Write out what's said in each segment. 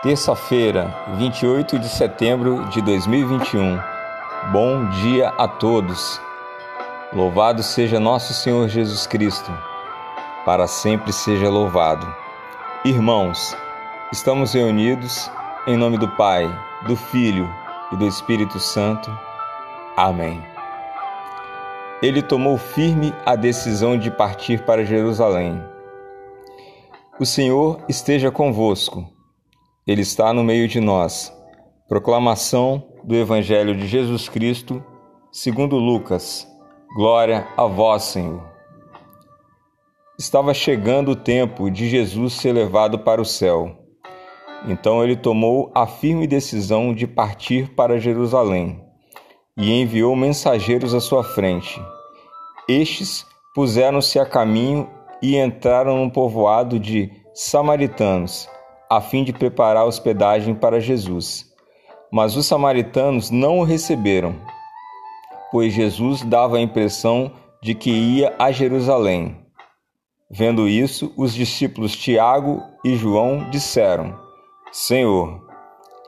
Terça-feira, 28 de setembro de 2021. Bom dia a todos. Louvado seja nosso Senhor Jesus Cristo. Para sempre seja louvado. Irmãos, estamos reunidos em nome do Pai, do Filho e do Espírito Santo. Amém. Ele tomou firme a decisão de partir para Jerusalém. O Senhor esteja convosco. Ele está no meio de nós. Proclamação do Evangelho de Jesus Cristo, segundo Lucas. Glória a vós, Senhor. Estava chegando o tempo de Jesus ser levado para o céu. Então ele tomou a firme decisão de partir para Jerusalém e enviou mensageiros à sua frente. Estes puseram-se a caminho e entraram no povoado de samaritanos, a fim de preparar hospedagem para Jesus. Mas os samaritanos não o receberam, pois Jesus dava a impressão de que ia a Jerusalém. Vendo isso, os discípulos Tiago e João disseram: Senhor,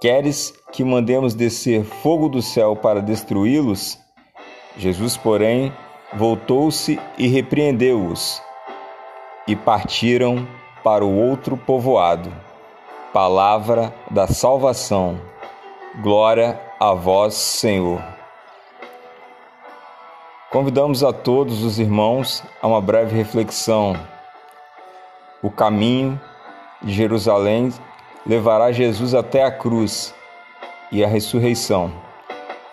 queres que mandemos descer fogo do céu para destruí-los? Jesus, porém, voltou-se e repreendeu-os, e partiram para o outro povoado. Palavra da salvação. Glória a vós, Senhor. Convidamos a todos os irmãos a uma breve reflexão. O caminho de Jerusalém levará Jesus até a cruz e a ressurreição.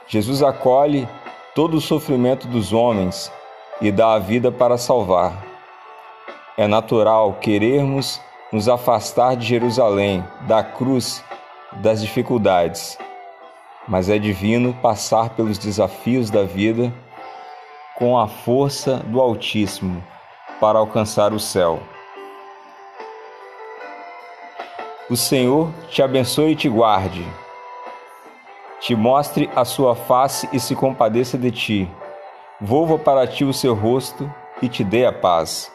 Jesus acolhe todo o sofrimento dos homens e dá a vida para salvar. É natural querermos nos afastar de Jerusalém, da cruz, das dificuldades, mas é divino passar pelos desafios da vida com a força do Altíssimo para alcançar o céu. O Senhor te abençoe e te guarde, te mostre a sua face e se compadeça de ti, volva para ti o seu rosto e te dê a paz.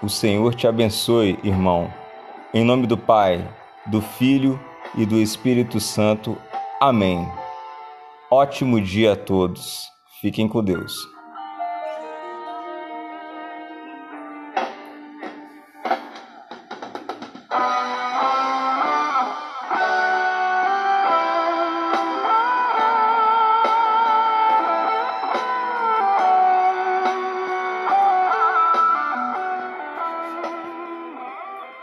O Senhor te abençoe, irmão. Em nome do Pai, do Filho e do Espírito Santo. Amém. Ótimo dia a todos. Fiquem com Deus.